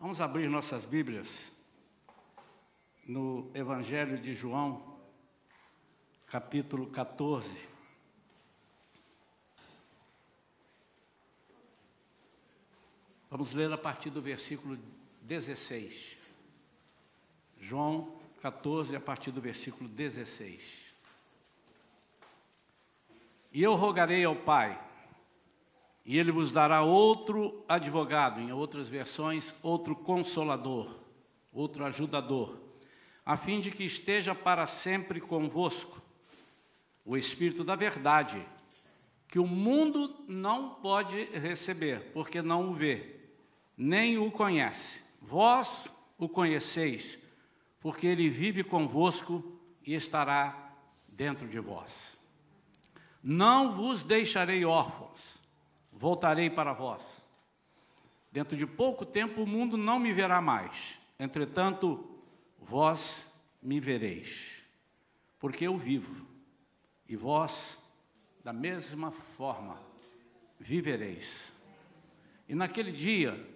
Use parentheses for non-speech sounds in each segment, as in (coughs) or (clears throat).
Vamos abrir nossas Bíblias no Evangelho de João, capítulo 14. Vamos ler a partir do versículo 16. João 14, a partir do versículo 16. E eu rogarei ao Pai, e ele vos dará outro advogado, em outras versões, outro consolador, outro ajudador, a fim de que esteja para sempre convosco o Espírito da Verdade, que o mundo não pode receber, porque não o vê, nem o conhece. Vós o conheceis, porque ele vive convosco e estará dentro de vós. Não vos deixarei órfãos voltarei para vós. Dentro de pouco tempo o mundo não me verá mais, entretanto, vós me vereis, porque eu vivo, e vós, da mesma forma, vivereis. E naquele dia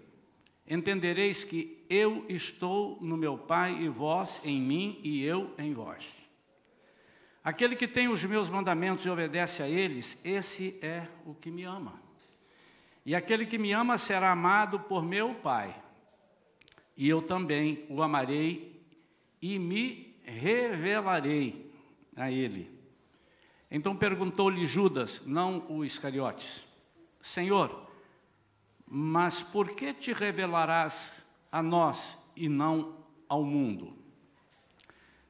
entendereis que eu estou no meu Pai e vós em mim e eu em vós. Aquele que tem os meus mandamentos e obedece a eles, esse é o que me ama. E aquele que me ama será amado por meu Pai, e eu também o amarei e me revelarei a ele. Então perguntou-lhe Judas, não o Iscariotes: Senhor, mas por que te revelarás a nós e não ao mundo?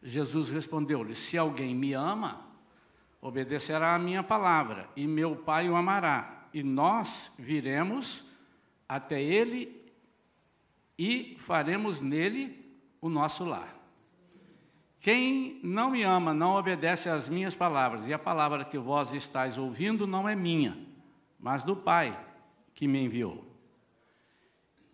Jesus respondeu-lhe: Se alguém me ama, obedecerá a minha palavra, e meu Pai o amará e nós viremos até ele e faremos nele o nosso lar. Quem não me ama não obedece às minhas palavras, e a palavra que vós estáis ouvindo não é minha, mas do Pai que me enviou.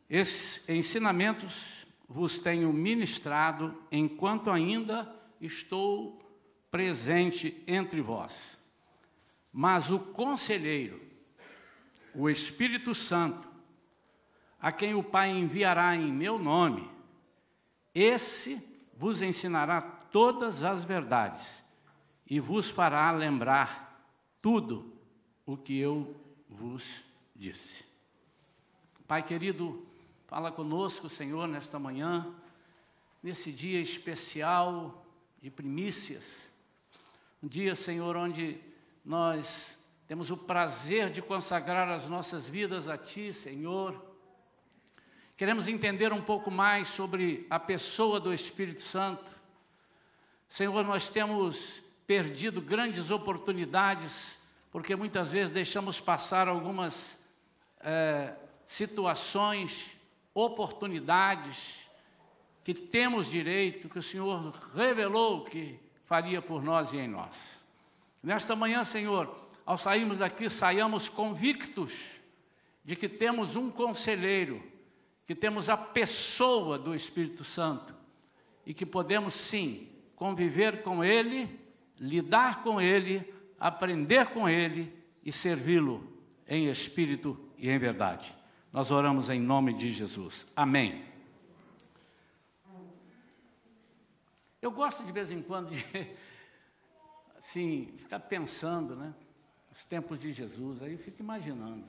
Esses ensinamentos vos tenho ministrado enquanto ainda estou presente entre vós. Mas o conselheiro, o Espírito Santo, a quem o Pai enviará em meu nome, esse vos ensinará todas as verdades e vos fará lembrar tudo o que eu vos disse. Pai querido, fala conosco, Senhor, nesta manhã, nesse dia especial de primícias, um dia, Senhor, onde nós temos o prazer de consagrar as nossas vidas a Ti, Senhor. Queremos entender um pouco mais sobre a pessoa do Espírito Santo. Senhor, nós temos perdido grandes oportunidades, porque muitas vezes deixamos passar algumas é, situações, oportunidades que temos direito, que o Senhor revelou que faria por nós e em nós. Nesta manhã, Senhor, ao sairmos daqui, saiamos convictos de que temos um conselheiro, que temos a pessoa do Espírito Santo e que podemos sim conviver com Ele, lidar com Ele, aprender com Ele e servi-lo em espírito e em verdade. Nós oramos em nome de Jesus. Amém. Eu gosto de vez em quando de (laughs) assim, ficar pensando, né? Os tempos de Jesus, aí eu fico imaginando.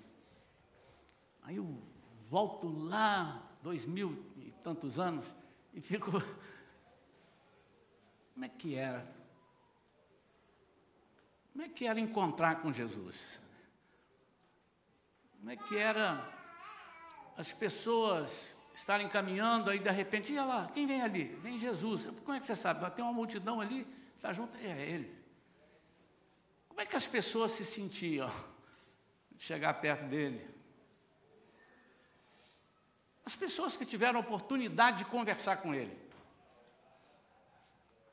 Aí eu volto lá, dois mil e tantos anos, e fico. (laughs) Como é que era? Como é que era encontrar com Jesus? Como é que era as pessoas estarem caminhando, aí de repente, olha lá, quem vem ali? Vem Jesus. Como é que você sabe? Tem uma multidão ali, está junto, é ele. Como é que as pessoas se sentiam chegar perto dele? As pessoas que tiveram oportunidade de conversar com ele.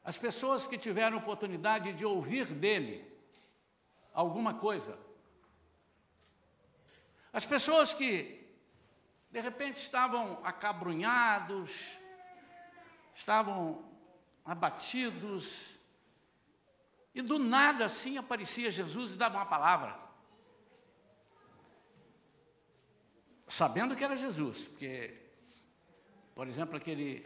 As pessoas que tiveram oportunidade de ouvir dele alguma coisa. As pessoas que, de repente, estavam acabrunhados, estavam abatidos, e do nada assim aparecia Jesus e dava uma palavra. Sabendo que era Jesus, porque por exemplo, aquele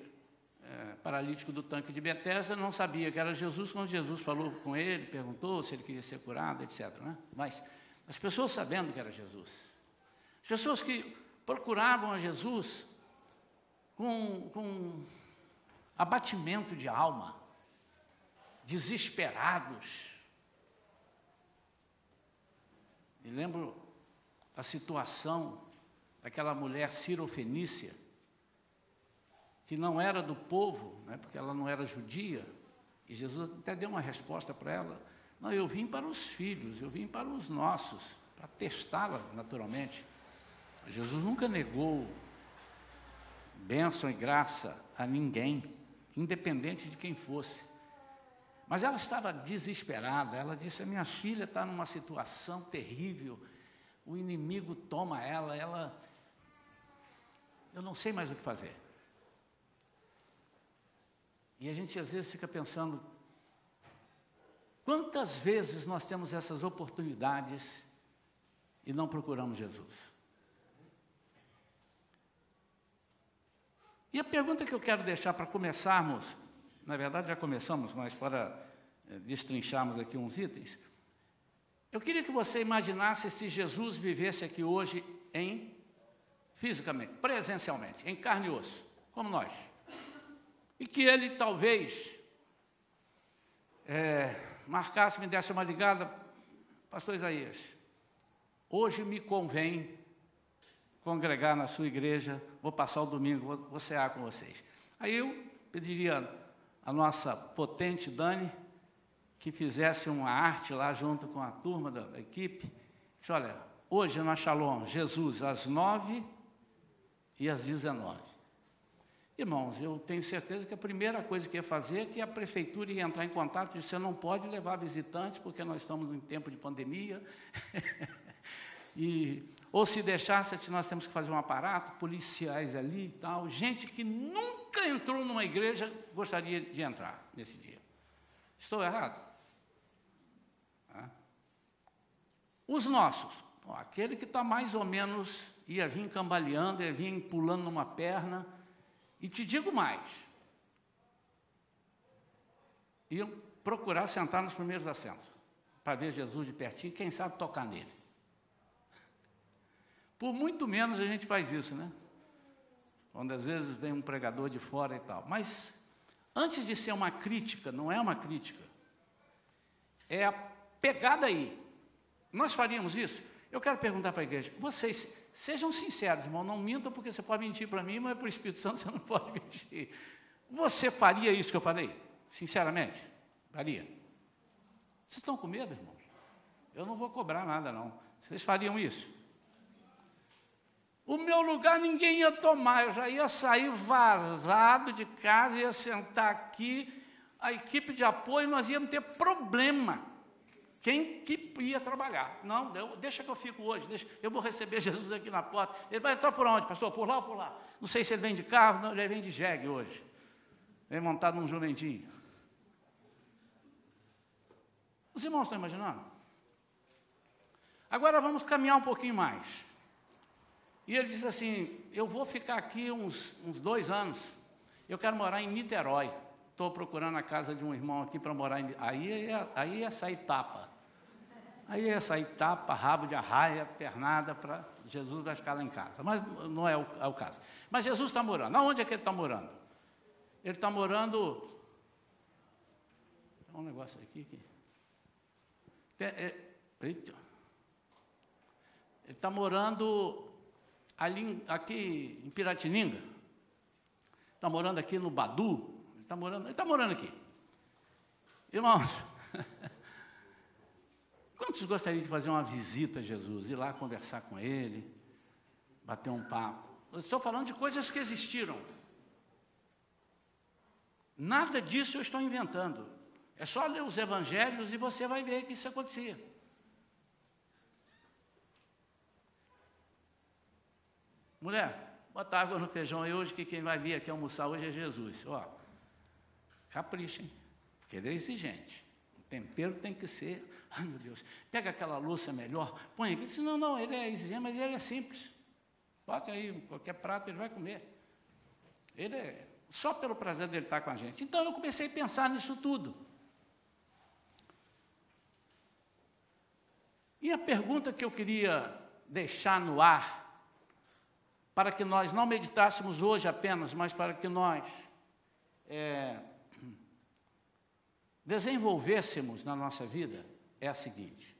é, paralítico do tanque de Betesda não sabia que era Jesus, quando Jesus falou com ele, perguntou se ele queria ser curado, etc. Né? Mas as pessoas sabendo que era Jesus, as pessoas que procuravam a Jesus com, com abatimento de alma, desesperados. Me lembro da situação daquela mulher cirofenícia, que não era do povo, né, porque ela não era judia, e Jesus até deu uma resposta para ela. Não, eu vim para os filhos, eu vim para os nossos, para testá-la naturalmente. Jesus nunca negou bênção e graça a ninguém, independente de quem fosse. Mas ela estava desesperada, ela disse: minha filha está numa situação terrível, o inimigo toma ela, ela. Eu não sei mais o que fazer. E a gente às vezes fica pensando, quantas vezes nós temos essas oportunidades e não procuramos Jesus? E a pergunta que eu quero deixar para começarmos, na verdade já começamos, mas para eh, destrincharmos aqui uns itens, eu queria que você imaginasse se Jesus vivesse aqui hoje em fisicamente, presencialmente, em carne e osso, como nós e que ele talvez é, marcasse, me desse uma ligada, pastor Isaías, hoje me convém congregar na sua igreja, vou passar o domingo, vou, vou cear com vocês. Aí eu pediria a nossa potente Dani que fizesse uma arte lá junto com a turma da, equipe. Disse, olha, hoje na Shalom, Jesus às nove e às dezenove. Irmãos, eu tenho certeza que a primeira coisa que ia fazer é que a prefeitura ia entrar em contato e você não pode levar visitantes porque nós estamos em tempo de pandemia. (laughs) e, ou se deixasse, nós temos que fazer um aparato, policiais ali e tal. Gente que nunca entrou numa igreja gostaria de entrar nesse dia. Estou errado? Os nossos, aquele que está mais ou menos, ia vir cambaleando, ia vir pulando numa perna e te digo mais: iam procurar sentar nos primeiros assentos, para ver Jesus de pertinho, quem sabe tocar nele. Por muito menos a gente faz isso, né? Quando às vezes vem um pregador de fora e tal. Mas, antes de ser uma crítica, não é uma crítica, é a pegada aí. Nós faríamos isso? Eu quero perguntar para a igreja: vocês Sejam sinceros, irmão, não mintam, porque você pode mentir para mim, mas para o Espírito Santo (laughs) você não pode mentir. Você faria isso que eu falei? Sinceramente? Faria? Vocês estão com medo, irmãos? Eu não vou cobrar nada, não. Vocês fariam isso? O meu lugar ninguém ia tomar, eu já ia sair vazado de casa, ia sentar aqui, a equipe de apoio, nós íamos ter problema. Quem que ia trabalhar? Não, deixa que eu fico hoje, deixa, eu vou receber (laughs) Jesus aqui na porta. Ele vai entrar por onde, pastor? Por lá ou por lá? Não sei se ele vem de carro, não, ele vem de jegue hoje. Vem montado num jumentinho. Os irmãos estão imaginando? Agora vamos caminhar um pouquinho mais. E ele disse assim: Eu vou ficar aqui uns, uns dois anos. Eu quero morar em Niterói. Estou procurando a casa de um irmão aqui para morar em. Aí ia, aí ia sair tapa. Aí ia sair tapa, rabo de arraia, pernada, para Jesus vai ficar lá em casa. Mas não é o, é o caso. Mas Jesus está morando. Aonde é que ele está morando? Ele está morando. Tem um negócio aqui que. Tem, é, eita. Ele está morando ali, aqui em Piratininga. Está morando aqui no Badu está morando, ele está morando aqui. Irmãos, (laughs) quantos gostariam de fazer uma visita a Jesus, ir lá conversar com ele, bater um papo? Eu estou falando de coisas que existiram. Nada disso eu estou inventando. É só ler os evangelhos e você vai ver que isso acontecia. Mulher, bota água no feijão aí hoje, que quem vai vir aqui almoçar hoje é Jesus. Ó, Caprichem, porque ele é exigente. O tempero tem que ser, ai meu Deus, pega aquela louça melhor, põe aqui. Disse, não, não, ele é exigente, mas ele é simples. Bota aí qualquer prato, ele vai comer. Ele é só pelo prazer dele estar com a gente. Então eu comecei a pensar nisso tudo. E a pergunta que eu queria deixar no ar, para que nós não meditássemos hoje apenas, mas para que nós é, desenvolvêssemos na nossa vida, é a seguinte: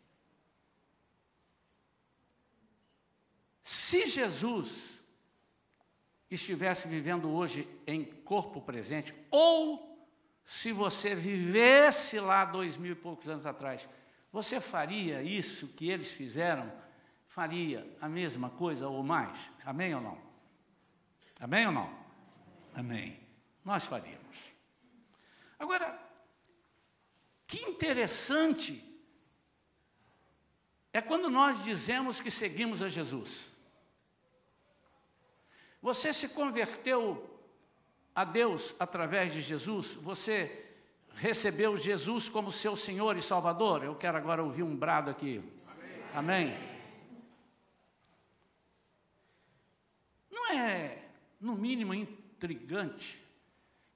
se Jesus estivesse vivendo hoje em corpo presente, ou se você vivesse lá dois mil e poucos anos atrás, você faria isso que eles fizeram? Faria a mesma coisa ou mais? Amém ou não? Amém ou não? Amém. Nós faríamos. Agora, que interessante é quando nós dizemos que seguimos a Jesus. Você se converteu a Deus através de Jesus? Você recebeu Jesus como seu Senhor e Salvador? Eu quero agora ouvir um brado aqui. Amém. Amém. Não é, no mínimo, intrigante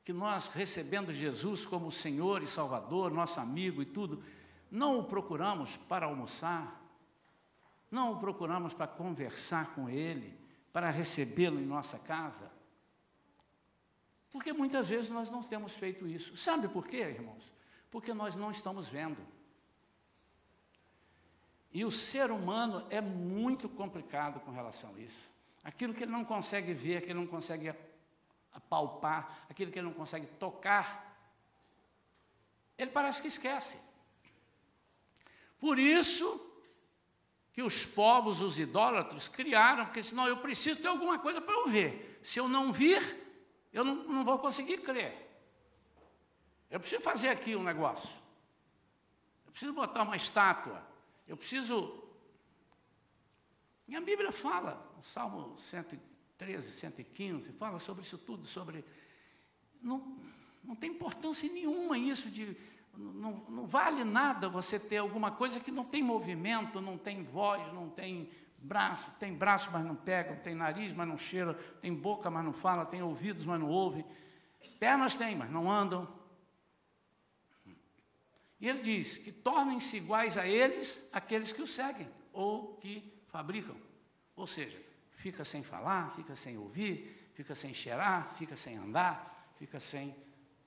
que nós, recebendo Jesus como Senhor e Salvador, nosso amigo e tudo, não o procuramos para almoçar, não o procuramos para conversar com Ele, para recebê-lo em nossa casa? Porque muitas vezes nós não temos feito isso. Sabe por quê, irmãos? Porque nós não estamos vendo. E o ser humano é muito complicado com relação a isso. Aquilo que ele não consegue ver, que ele não consegue apalpar, aquilo que ele não consegue tocar, ele parece que esquece. Por isso que os povos, os idólatras, criaram, porque senão eu preciso ter alguma coisa para eu ver. Se eu não vir, eu não, não vou conseguir crer. Eu preciso fazer aqui um negócio. Eu preciso botar uma estátua. Eu preciso. E a Bíblia fala, Salmo 113, 115, fala sobre isso tudo, sobre. Não, não tem importância nenhuma isso de. Não, não vale nada você ter alguma coisa que não tem movimento, não tem voz, não tem braço, tem braço, mas não pega, tem nariz, mas não cheira, tem boca, mas não fala, tem ouvidos, mas não ouve, pernas tem, mas não andam. E ele diz que tornem-se iguais a eles aqueles que o seguem ou que fabricam. Ou seja, fica sem falar, fica sem ouvir, fica sem cheirar, fica sem andar, fica sem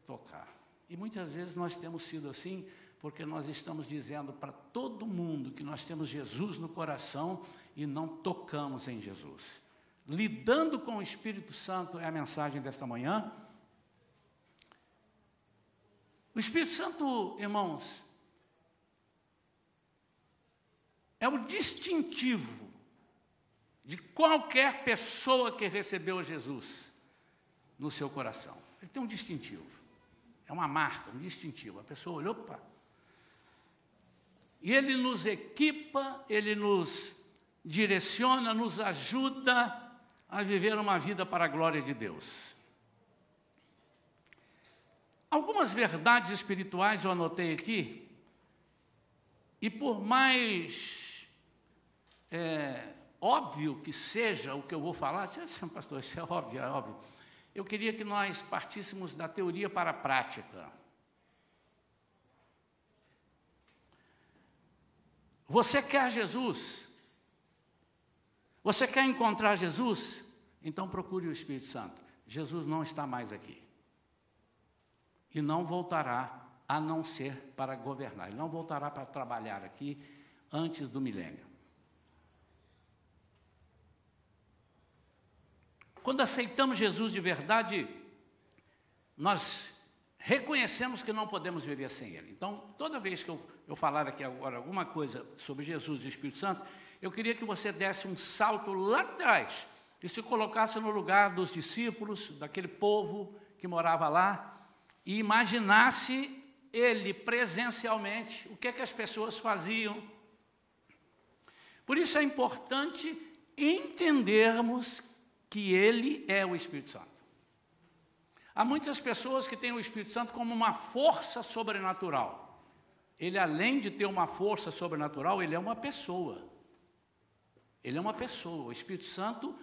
tocar. E muitas vezes nós temos sido assim, porque nós estamos dizendo para todo mundo que nós temos Jesus no coração e não tocamos em Jesus. Lidando com o Espírito Santo é a mensagem desta manhã. O Espírito Santo, irmãos, é o distintivo de qualquer pessoa que recebeu Jesus no seu coração. Ele tem um distintivo. É uma marca, um distintivo. A pessoa olhou, opa. E ele nos equipa, ele nos direciona, nos ajuda a viver uma vida para a glória de Deus. Algumas verdades espirituais eu anotei aqui, e por mais é, óbvio que seja o que eu vou falar, assim, pastor, isso é óbvio, é óbvio. Eu queria que nós partíssemos da teoria para a prática. Você quer Jesus? Você quer encontrar Jesus? Então procure o Espírito Santo. Jesus não está mais aqui. E não voltará a não ser para governar. Ele não voltará para trabalhar aqui antes do milênio. Quando aceitamos Jesus de verdade, nós reconhecemos que não podemos viver sem Ele. Então, toda vez que eu, eu falar aqui agora alguma coisa sobre Jesus e Espírito Santo, eu queria que você desse um salto lá atrás e se colocasse no lugar dos discípulos, daquele povo que morava lá, e imaginasse ele presencialmente, o que, é que as pessoas faziam. Por isso é importante entendermos que ele é o Espírito Santo. Há muitas pessoas que têm o Espírito Santo como uma força sobrenatural. Ele, além de ter uma força sobrenatural, ele é uma pessoa. Ele é uma pessoa. O Espírito Santo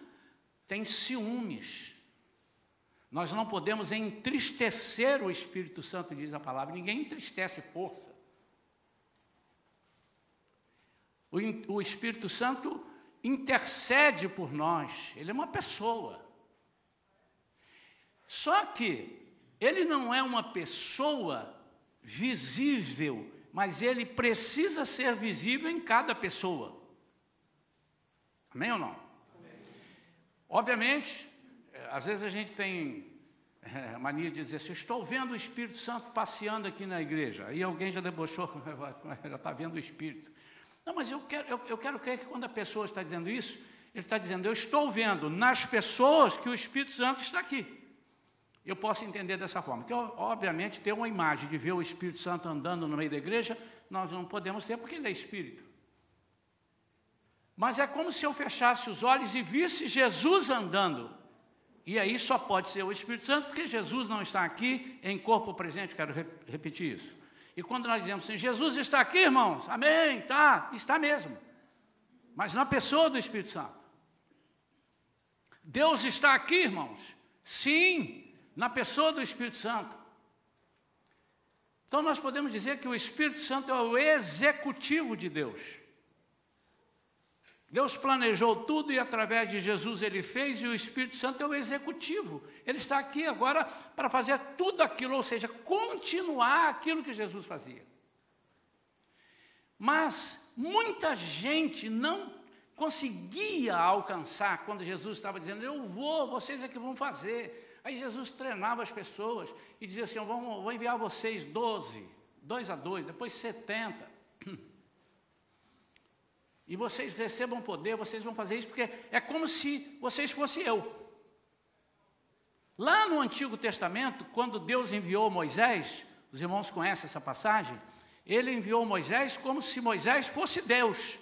tem ciúmes. Nós não podemos entristecer o Espírito Santo, diz a palavra. Ninguém entristece força. O, o Espírito Santo intercede por nós. Ele é uma pessoa. Só que ele não é uma pessoa visível, mas ele precisa ser visível em cada pessoa. Amém ou não? Amém. Obviamente, é, às vezes a gente tem é, mania de dizer assim, estou vendo o Espírito Santo passeando aqui na igreja. Aí alguém já debochou, (laughs) já está vendo o Espírito. Não, mas eu quero, eu, eu quero crer que quando a pessoa está dizendo isso, ele está dizendo, eu estou vendo nas pessoas que o Espírito Santo está aqui. Eu posso entender dessa forma. Que, obviamente, ter uma imagem de ver o Espírito Santo andando no meio da igreja, nós não podemos ter, porque ele é Espírito. Mas é como se eu fechasse os olhos e visse Jesus andando. E aí só pode ser o Espírito Santo, porque Jesus não está aqui em corpo presente, quero repetir isso. E quando nós dizemos assim, Jesus está aqui, irmãos, amém, tá, está mesmo. Mas na pessoa do Espírito Santo. Deus está aqui, irmãos, sim, na pessoa do Espírito Santo. Então nós podemos dizer que o Espírito Santo é o executivo de Deus. Deus planejou tudo e através de Jesus ele fez, e o Espírito Santo é o executivo. Ele está aqui agora para fazer tudo aquilo, ou seja, continuar aquilo que Jesus fazia. Mas muita gente não conseguia alcançar quando Jesus estava dizendo: Eu vou, vocês é que vão fazer. Aí Jesus treinava as pessoas e dizia assim: Vamos, vou enviar vocês 12, dois a dois, depois 70. E vocês recebam poder, vocês vão fazer isso, porque é como se vocês fossem eu. Lá no Antigo Testamento, quando Deus enviou Moisés, os irmãos conhecem essa passagem, ele enviou Moisés como se Moisés fosse Deus.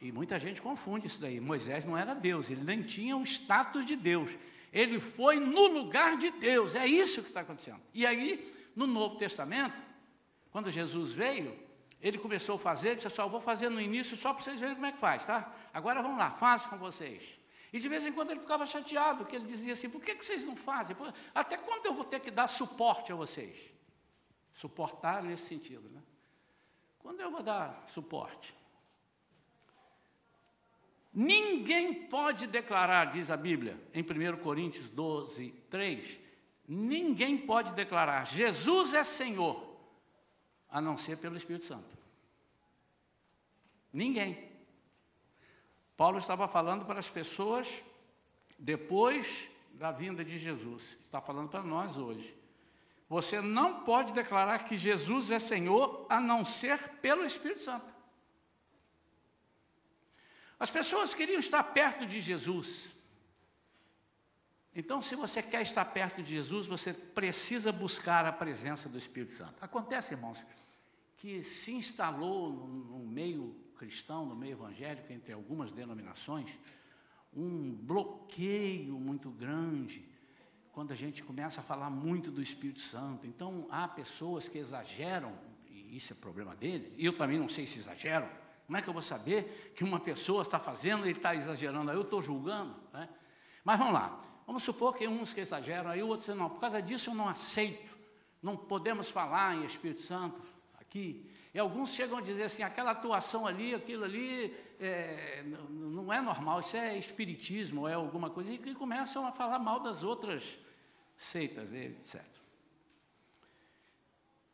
E muita gente confunde isso daí. Moisés não era Deus, ele nem tinha o status de Deus. Ele foi no lugar de Deus. É isso que está acontecendo. E aí, no Novo Testamento, quando Jesus veio, ele começou a fazer, disse só, vou fazer no início só para vocês verem como é que faz, tá? Agora vamos lá, faço com vocês. E de vez em quando ele ficava chateado, que ele dizia assim, por que, que vocês não fazem? Até quando eu vou ter que dar suporte a vocês? Suportar nesse sentido, né? Quando eu vou dar suporte? Ninguém pode declarar, diz a Bíblia, em 1 Coríntios 12, 3, ninguém pode declarar Jesus é Senhor, a não ser pelo Espírito Santo. Ninguém. Paulo estava falando para as pessoas depois da vinda de Jesus, está falando para nós hoje. Você não pode declarar que Jesus é Senhor a não ser pelo Espírito Santo. As pessoas queriam estar perto de Jesus. Então, se você quer estar perto de Jesus, você precisa buscar a presença do Espírito Santo. Acontece, irmãos, que se instalou no, meio cristão, no meio evangélico, entre algumas denominações, um bloqueio muito grande quando a gente começa a falar muito do Espírito Santo. Então, há pessoas que exageram, e isso é problema deles, e eu também não sei se exageram, como é que eu vou saber que uma pessoa está fazendo e está exagerando? Aí eu estou julgando. Né? Mas vamos lá. Vamos supor que uns que exageram, aí outros não, por causa disso eu não aceito. Não podemos falar em Espírito Santo aqui. E alguns chegam a dizer assim, aquela atuação ali, aquilo ali, é, não é normal, isso é espiritismo, ou é alguma coisa, e começam a falar mal das outras seitas, etc.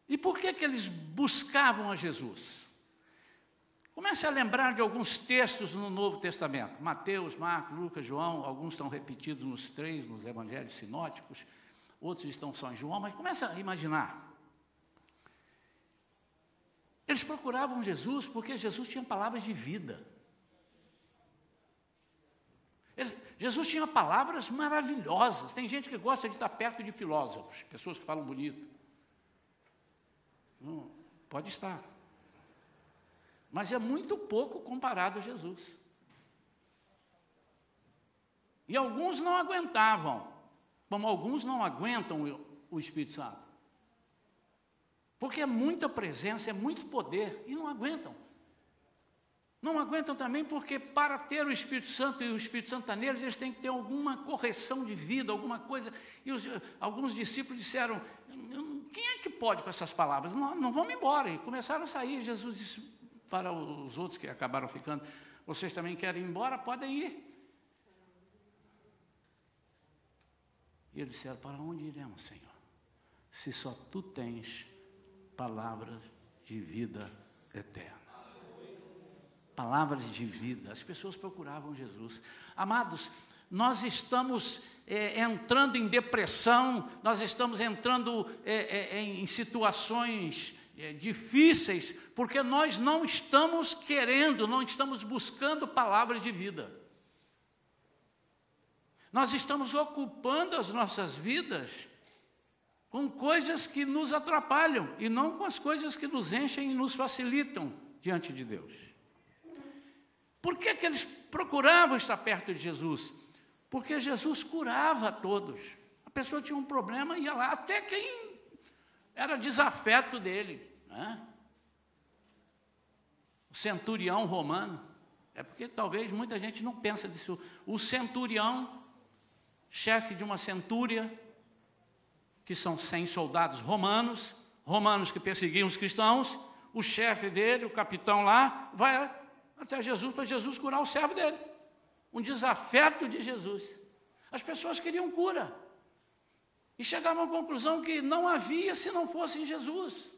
E por que, que eles buscavam a Jesus? Comece a lembrar de alguns textos no Novo Testamento. Mateus, Marcos, Lucas, João, alguns estão repetidos nos três, nos evangelhos sinóticos, outros estão só em João, mas comece a imaginar. Eles procuravam Jesus porque Jesus tinha palavras de vida. Jesus tinha palavras maravilhosas. Tem gente que gosta de estar perto de filósofos, pessoas que falam bonito. Não, pode estar mas é muito pouco comparado a Jesus. E alguns não aguentavam, como alguns não aguentam o Espírito Santo. Porque é muita presença, é muito poder, e não aguentam. Não aguentam também porque, para ter o Espírito Santo e o Espírito Santo está neles, eles têm que ter alguma correção de vida, alguma coisa. E os, alguns discípulos disseram: Quem é que pode com essas palavras? Não, não vamos embora. E começaram a sair. Jesus disse para os outros que acabaram ficando: Vocês também querem ir embora? Podem ir. E eles disseram: Para onde iremos, Senhor? Se só tu tens palavras de vida eterna palavras de vida. As pessoas procuravam Jesus. Amados, nós estamos é, entrando em depressão, nós estamos entrando é, é, em situações é, difíceis, porque nós não estamos querendo, não estamos buscando palavras de vida. Nós estamos ocupando as nossas vidas com coisas que nos atrapalham e não com as coisas que nos enchem e nos facilitam diante de Deus. Por que, que eles procuravam estar perto de Jesus? Porque Jesus curava a todos. A pessoa tinha um problema, ia lá, até quem era desafeto dele. Né? O centurião romano. É porque talvez muita gente não pensa disso. O centurião, chefe de uma centúria, que são 100 soldados romanos, romanos que perseguiam os cristãos, o chefe dele, o capitão lá, vai até Jesus, para Jesus curar o servo dele. Um desafeto de Jesus. As pessoas queriam cura. E chegavam à conclusão que não havia se não fosse em Jesus.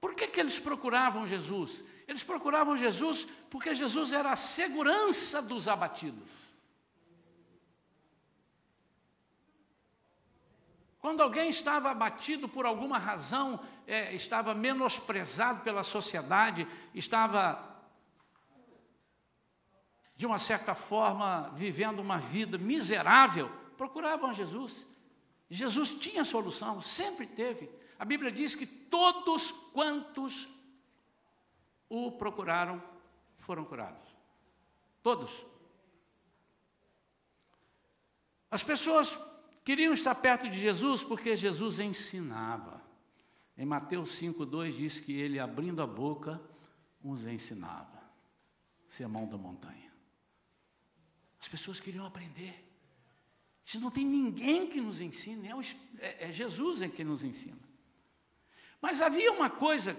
Por que, que eles procuravam Jesus? Eles procuravam Jesus porque Jesus era a segurança dos abatidos. Quando alguém estava abatido por alguma razão, é, estava menosprezado pela sociedade, estava, de uma certa forma, vivendo uma vida miserável, procuravam Jesus. Jesus tinha solução, sempre teve. A Bíblia diz que todos quantos o procuraram foram curados. Todos. As pessoas Queriam estar perto de Jesus porque Jesus ensinava. Em Mateus 5,2 diz que ele, abrindo a boca, uns ensinava. Sermão da montanha. As pessoas queriam aprender. Se não tem ninguém que nos ensine, é, é, é Jesus em que nos ensina. Mas havia uma coisa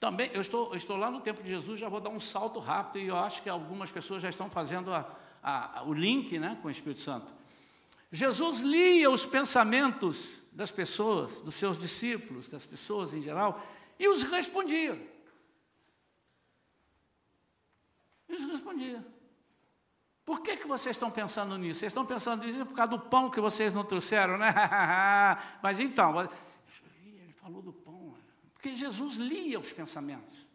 também, eu estou, eu estou lá no tempo de Jesus, já vou dar um salto rápido, e eu acho que algumas pessoas já estão fazendo a, a, o link né, com o Espírito Santo. Jesus lia os pensamentos das pessoas, dos seus discípulos, das pessoas em geral, e os respondia. E os respondia. Por que, que vocês estão pensando nisso? Vocês estão pensando nisso por causa do pão que vocês não trouxeram, né? (laughs) Mas então, ele falou do pão. Porque Jesus lia os pensamentos.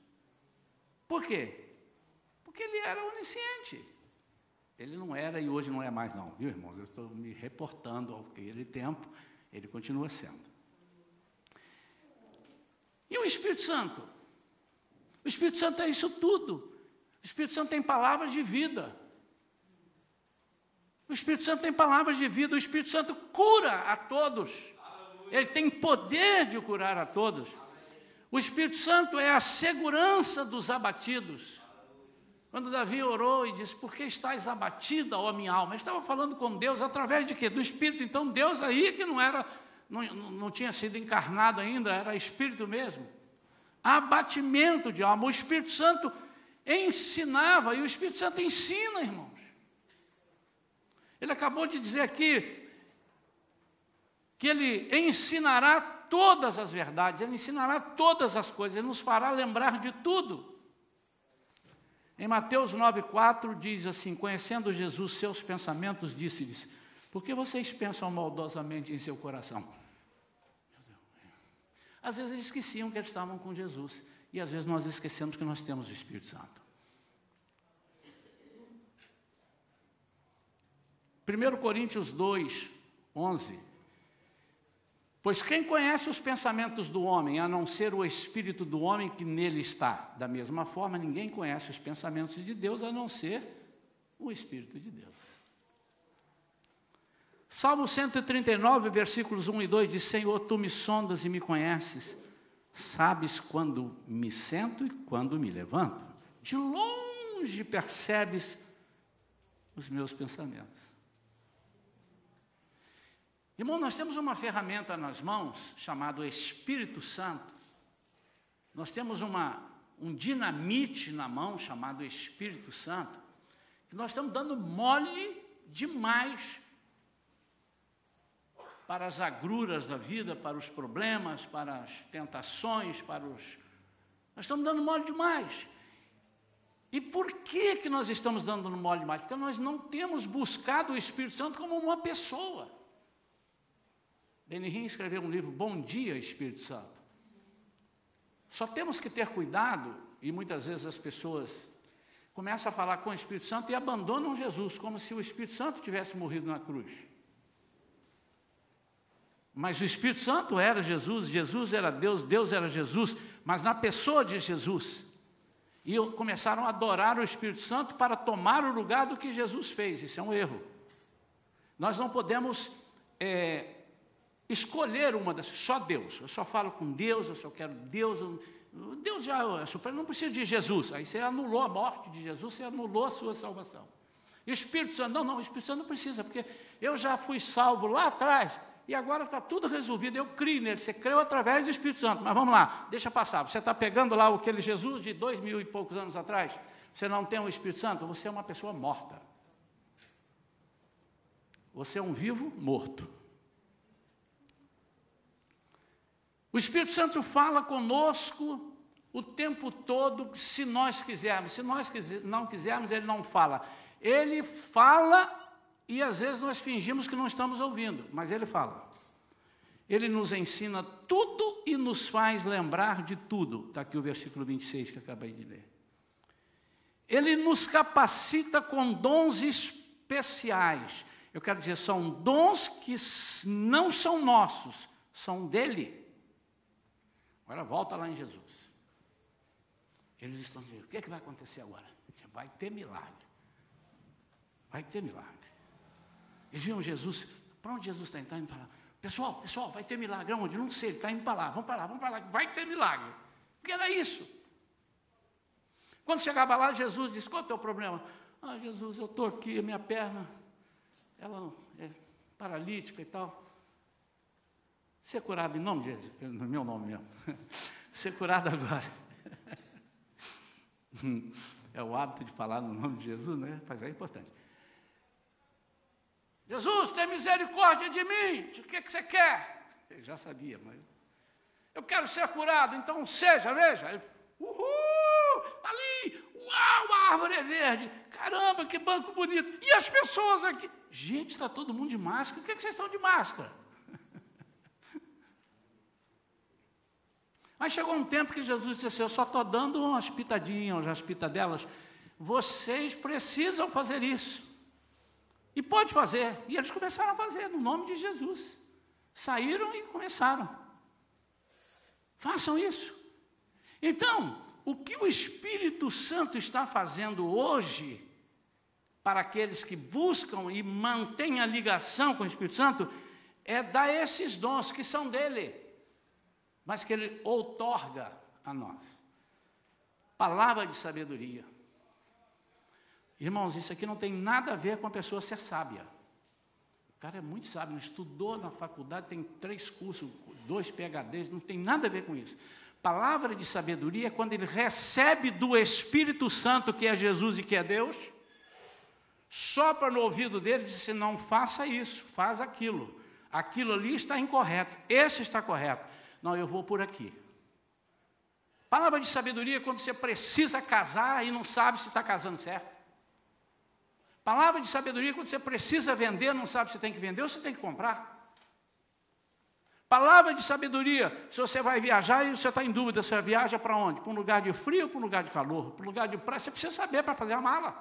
Por quê? Porque ele era onisciente. Ele não era e hoje não é mais, não, viu, irmãos? Eu estou me reportando ao aquele tempo, ele continua sendo. E o Espírito Santo? O Espírito Santo é isso tudo. O Espírito Santo tem palavras de vida. O Espírito Santo tem palavras de vida. O Espírito Santo cura a todos. Ele tem poder de curar a todos. O Espírito Santo é a segurança dos abatidos. Quando Davi orou e disse: Por que estás abatida, ó minha alma? Ele estava falando com Deus através de quê? Do Espírito. Então, Deus aí que não era, não, não tinha sido encarnado ainda, era Espírito mesmo. Abatimento de alma. O Espírito Santo ensinava, e o Espírito Santo ensina, irmãos. Ele acabou de dizer aqui que ele ensinará todas as verdades, ele ensinará todas as coisas, ele nos fará lembrar de tudo. Em Mateus 9,4 diz assim: Conhecendo Jesus seus pensamentos, disse-lhes: Por que vocês pensam maldosamente em seu coração? Às vezes eles esqueciam que eles estavam com Jesus, e às vezes nós esquecemos que nós temos o Espírito Santo. 1 Coríntios 2, 11 Pois quem conhece os pensamentos do homem, a não ser o espírito do homem que nele está? Da mesma forma, ninguém conhece os pensamentos de Deus, a não ser o espírito de Deus. Salmo 139, versículos 1 e 2 diz: Senhor, tu me sondas e me conheces. Sabes quando me sento e quando me levanto. De longe percebes os meus pensamentos. Irmão, nós temos uma ferramenta nas mãos chamado Espírito Santo. Nós temos uma, um dinamite na mão chamado Espírito Santo, que nós estamos dando mole demais para as agruras da vida, para os problemas, para as tentações, para os. Nós estamos dando mole demais. E por que, que nós estamos dando mole demais? Porque nós não temos buscado o Espírito Santo como uma pessoa. Benihim escreveu um livro, Bom Dia, Espírito Santo. Só temos que ter cuidado, e muitas vezes as pessoas começam a falar com o Espírito Santo e abandonam Jesus, como se o Espírito Santo tivesse morrido na cruz. Mas o Espírito Santo era Jesus, Jesus era Deus, Deus era Jesus, mas na pessoa de Jesus. E começaram a adorar o Espírito Santo para tomar o lugar do que Jesus fez. Isso é um erro. Nós não podemos é, escolher uma das, só Deus. Eu só falo com Deus, eu só quero Deus. Deus já é supremo, não precisa de Jesus. Aí você anulou a morte de Jesus, você anulou a sua salvação. E o Espírito Santo, não, não, o Espírito Santo não precisa, porque eu já fui salvo lá atrás e agora está tudo resolvido. Eu creio nele, você creu através do Espírito Santo. Mas vamos lá, deixa passar. Você está pegando lá aquele Jesus de dois mil e poucos anos atrás, você não tem o Espírito Santo, você é uma pessoa morta. Você é um vivo morto. O Espírito Santo fala conosco o tempo todo, se nós quisermos. Se nós não quisermos, ele não fala. Ele fala e às vezes nós fingimos que não estamos ouvindo, mas ele fala. Ele nos ensina tudo e nos faz lembrar de tudo. Está aqui o versículo 26 que acabei de ler. Ele nos capacita com dons especiais. Eu quero dizer, são dons que não são nossos, são dele. Agora volta lá em Jesus. Eles estão dizendo: o que, é que vai acontecer agora? Vai ter milagre. Vai ter milagre. Eles viam Jesus, para onde Jesus está entrando? Para Pessoal, pessoal, vai ter milagre onde? Não sei, ele está indo para lá, vamos para lá, vamos para lá, vai ter milagre. O que era isso? Quando chegava lá, Jesus disse: Qual é o teu problema? Ah, Jesus, eu estou aqui, minha perna, ela é paralítica e tal ser curado em nome de Jesus, no meu nome mesmo. (laughs) ser curado agora. (laughs) é o hábito de falar no nome de Jesus, né? Mas é importante. Jesus, tem misericórdia de mim. O que, é que você quer? Ele já sabia, mas. Eu quero ser curado, então seja, veja. Uhul! Ali! Uau, a árvore é verde! Caramba, que banco bonito! E as pessoas aqui? Gente, está todo mundo de máscara. O que, é que vocês estão de máscara? Mas chegou um tempo que Jesus disse assim: Eu só estou dando umas pitadinhas, umas pitadelas. Vocês precisam fazer isso. E pode fazer. E eles começaram a fazer, no nome de Jesus. Saíram e começaram. Façam isso. Então, o que o Espírito Santo está fazendo hoje, para aqueles que buscam e mantêm a ligação com o Espírito Santo, é dar esses dons que são dele mas que Ele outorga a nós. Palavra de sabedoria. Irmãos, isso aqui não tem nada a ver com a pessoa ser sábia. O cara é muito sábio, estudou na faculdade, tem três cursos, dois PHDs, não tem nada a ver com isso. Palavra de sabedoria é quando ele recebe do Espírito Santo, que é Jesus e que é Deus, sopra no ouvido dele e diz assim: não faça isso, faz aquilo. Aquilo ali está incorreto, esse está correto. Não, eu vou por aqui. Palavra de sabedoria é quando você precisa casar e não sabe se está casando certo. Palavra de sabedoria é quando você precisa vender, não sabe se tem que vender ou se tem que comprar. Palavra de sabedoria, se você vai viajar e você está em dúvida, você viaja para onde? Para um lugar de frio ou para um lugar de calor? Para um lugar de praia, você precisa saber para fazer a mala.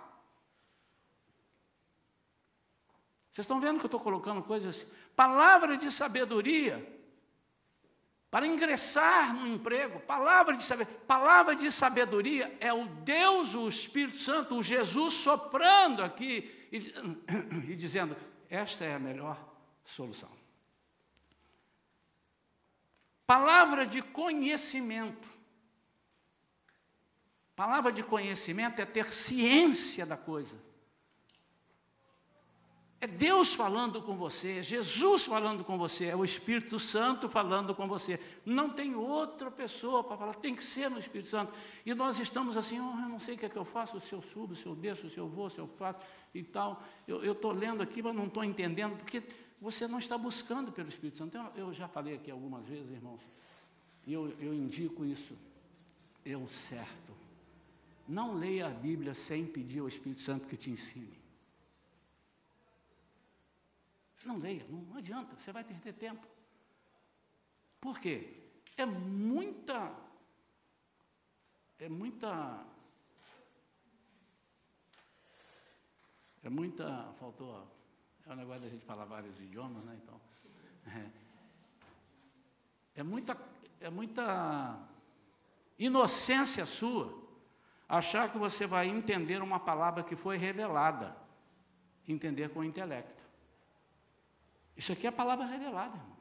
Vocês estão vendo que eu estou colocando coisas? Palavra de sabedoria para ingressar no emprego. Palavra de sabedoria, palavra de sabedoria é o Deus, o Espírito Santo, o Jesus soprando aqui e, (coughs) e dizendo: esta é a melhor solução. Palavra de conhecimento. Palavra de conhecimento é ter ciência da coisa. É Deus falando com você, é Jesus falando com você, é o Espírito Santo falando com você. Não tem outra pessoa para falar, tem que ser no Espírito Santo. E nós estamos assim, oh, eu não sei o que é que eu faço, se eu subo, se eu desço, se eu vou, se eu faço e tal. Eu estou lendo aqui, mas não estou entendendo, porque você não está buscando pelo Espírito Santo. Eu, eu já falei aqui algumas vezes, irmãos, e eu, eu indico isso. É o certo. Não leia a Bíblia sem pedir ao Espírito Santo que te ensine. Não leia, não adianta, você vai perder tempo. Por quê? É muita. É muita. É muita. Faltou. É o um negócio da gente falar vários idiomas, né? Então. É, é muita. É muita inocência sua achar que você vai entender uma palavra que foi revelada. Entender com o intelecto. Isso aqui é a palavra revelada, irmãos.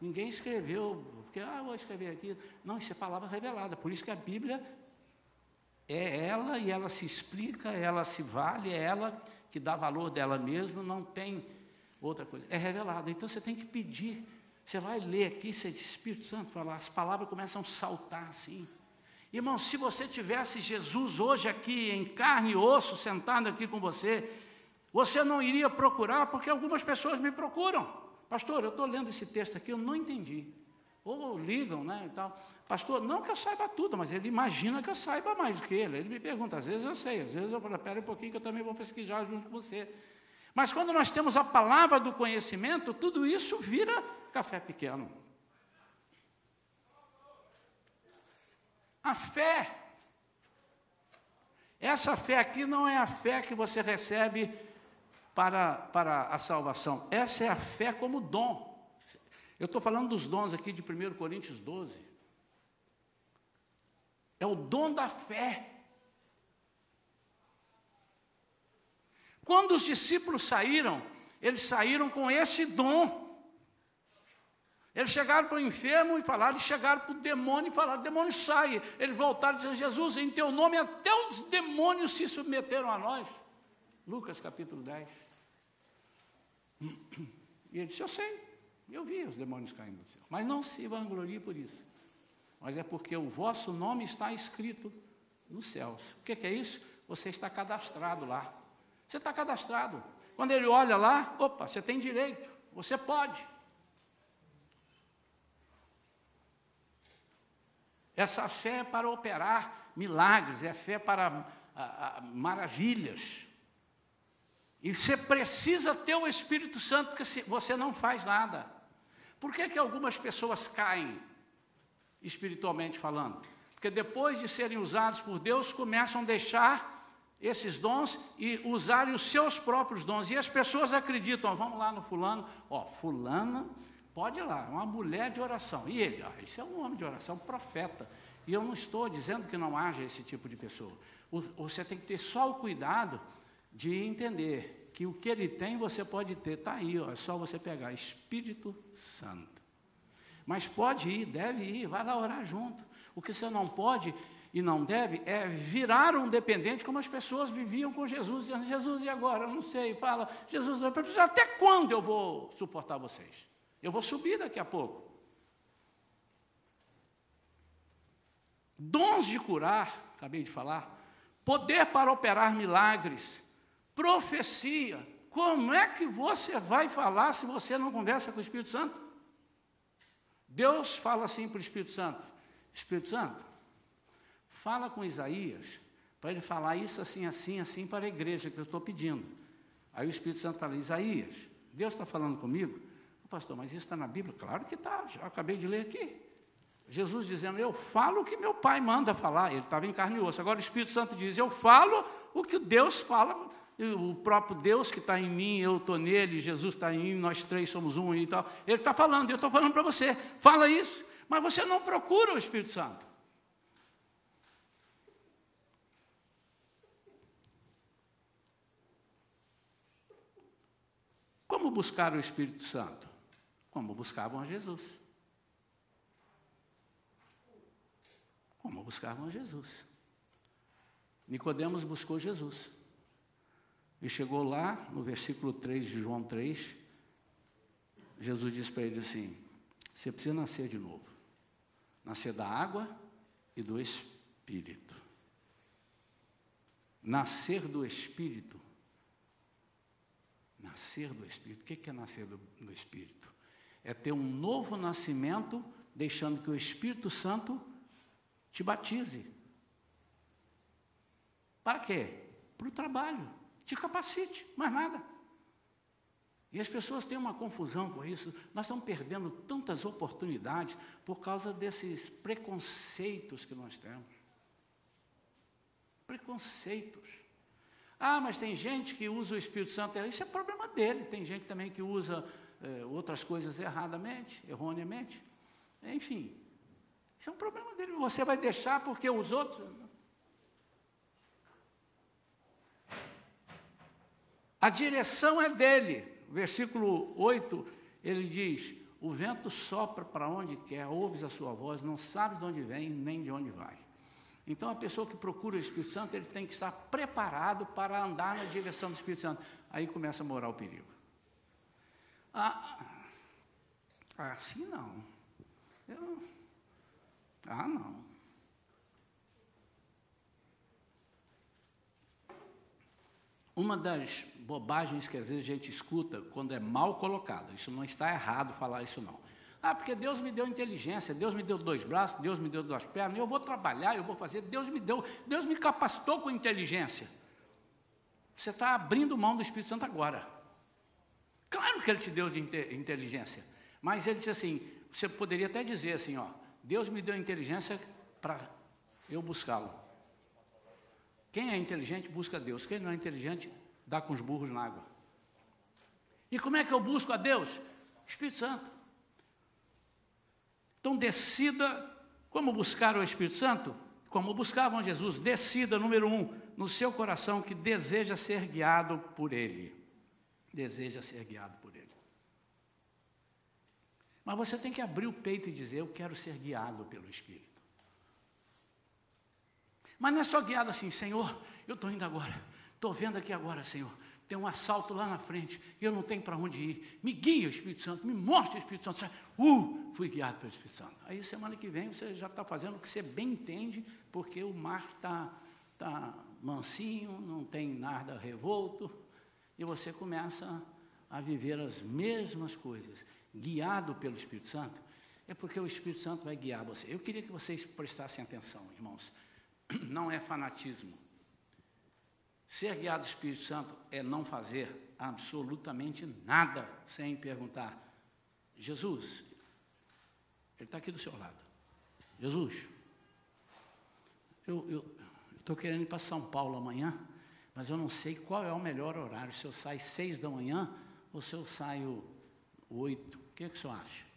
Ninguém escreveu, porque, ah, vou escrever aqui. Não, isso é palavra revelada. Por isso que a Bíblia é ela e ela se explica, ela se vale, é ela que dá valor dela mesma, não tem outra coisa. É revelada. Então você tem que pedir. Você vai ler aqui, você diz, Espírito Santo, falar, as palavras começam a saltar assim. Irmão, se você tivesse Jesus hoje aqui, em carne e osso, sentado aqui com você, você não iria procurar, porque algumas pessoas me procuram. Pastor, eu estou lendo esse texto aqui, eu não entendi. Ou ligam, né, e tal. Pastor, não que eu saiba tudo, mas ele imagina que eu saiba mais do que ele. Ele me pergunta, às vezes eu sei, às vezes eu falo, espera um pouquinho que eu também vou pesquisar junto com você. Mas quando nós temos a palavra do conhecimento, tudo isso vira café pequeno. A fé. Essa fé aqui não é a fé que você recebe para, para a salvação. Essa é a fé como dom. Eu estou falando dos dons aqui de 1 Coríntios 12. É o dom da fé. Quando os discípulos saíram, eles saíram com esse dom. Eles chegaram para o enfermo e falaram, eles chegaram para o demônio e falaram, demônio sai. Eles voltaram e disseram, Jesus, em teu nome até os demônios se submeteram a nós. Lucas capítulo 10. E ele disse: Eu sei, eu vi os demônios caindo do céu, mas não se vanglorie por isso. Mas é porque o vosso nome está escrito nos céus. O que é isso? Você está cadastrado lá. Você está cadastrado. Quando ele olha lá, opa, você tem direito, você pode. Essa fé é para operar milagres, é fé para a, a, maravilhas. E você precisa ter o Espírito Santo, porque você não faz nada. Por que, que algumas pessoas caem, espiritualmente falando? Porque depois de serem usados por Deus, começam a deixar esses dons e usarem os seus próprios dons. E as pessoas acreditam, vamos lá no fulano, ó, fulana, pode ir lá, uma mulher de oração. E ele, ah, isso é um homem de oração, um profeta. E eu não estou dizendo que não haja esse tipo de pessoa. Você tem que ter só o cuidado de entender que o que ele tem você pode ter, está aí, ó, é só você pegar Espírito Santo. Mas pode ir, deve ir, vai lá orar junto. O que você não pode e não deve é virar um dependente como as pessoas viviam com Jesus, dizendo, Jesus, e agora? Eu não sei, fala, Jesus, até quando eu vou suportar vocês? Eu vou subir daqui a pouco. Dons de curar, acabei de falar, poder para operar milagres, Profecia. Como é que você vai falar se você não conversa com o Espírito Santo? Deus fala assim para o Espírito Santo: Espírito Santo, fala com Isaías, para ele falar isso assim, assim, assim para a igreja que eu estou pedindo. Aí o Espírito Santo fala: Isaías, Deus está falando comigo? Pastor, mas isso está na Bíblia? Claro que está, já acabei de ler aqui. Jesus dizendo, eu falo o que meu pai manda falar. Ele estava em carne e osso. Agora o Espírito Santo diz, eu falo o que Deus fala o próprio Deus que está em mim, eu estou nele, Jesus está em mim, nós três somos um e tal. Ele está falando, eu estou falando para você, fala isso, mas você não procura o Espírito Santo. Como buscar o Espírito Santo? Como buscavam a Jesus. buscavam Jesus. Nicodemos buscou Jesus. E chegou lá, no versículo 3 de João 3, Jesus disse para ele assim: Você precisa nascer de novo. Nascer da água e do Espírito. Nascer do Espírito. Nascer do Espírito. O que é nascer do, do Espírito? É ter um novo nascimento, deixando que o Espírito Santo te batize. Para quê? Para o trabalho. Te capacite, mais nada. E as pessoas têm uma confusão com isso. Nós estamos perdendo tantas oportunidades por causa desses preconceitos que nós temos. Preconceitos. Ah, mas tem gente que usa o Espírito Santo. Isso é problema dele. Tem gente também que usa é, outras coisas erradamente, erroneamente. Enfim, isso é um problema dele. Você vai deixar porque os outros. A direção é dele versículo 8, ele diz: O vento sopra para onde quer, ouves a sua voz, não sabes de onde vem nem de onde vai. Então, a pessoa que procura o Espírito Santo, ele tem que estar preparado para andar na direção do Espírito Santo. Aí começa a morar o perigo. Ah, assim não. Eu, ah, não. Uma das bobagens que às vezes a gente escuta quando é mal colocado, isso não está errado falar isso não. Ah, porque Deus me deu inteligência, Deus me deu dois braços, Deus me deu duas pernas, eu vou trabalhar, eu vou fazer, Deus me deu, Deus me capacitou com inteligência. Você está abrindo mão do Espírito Santo agora. Claro que Ele te deu de inteligência, mas Ele disse assim, você poderia até dizer assim, ó, Deus me deu inteligência para eu buscá-lo. Quem é inteligente busca Deus. Quem não é inteligente dá com os burros na água. E como é que eu busco a Deus? Espírito Santo. Então decida como buscar o Espírito Santo, como buscavam Jesus. Decida, número um, no seu coração que deseja ser guiado por Ele. Deseja ser guiado por Ele. Mas você tem que abrir o peito e dizer: Eu quero ser guiado pelo Espírito. Mas não é só guiado assim, Senhor, eu estou indo agora, estou vendo aqui agora, Senhor, tem um assalto lá na frente, eu não tenho para onde ir. Me guia Espírito Santo, me mostre Espírito Santo. Uh, fui guiado pelo Espírito Santo. Aí semana que vem você já está fazendo o que você bem entende, porque o mar está tá mansinho, não tem nada revolto, e você começa a viver as mesmas coisas, guiado pelo Espírito Santo. É porque o Espírito Santo vai guiar você. Eu queria que vocês prestassem atenção, irmãos. (clears throat) não é fanatismo. Ser guiado do Espírito Santo é não fazer absolutamente nada sem perguntar: Jesus, Ele está aqui do seu lado. Jesus, eu estou querendo ir para São Paulo amanhã, mas eu não sei qual é o melhor horário, se eu saio seis da manhã ou se eu saio oito. O que, é que o senhor acha?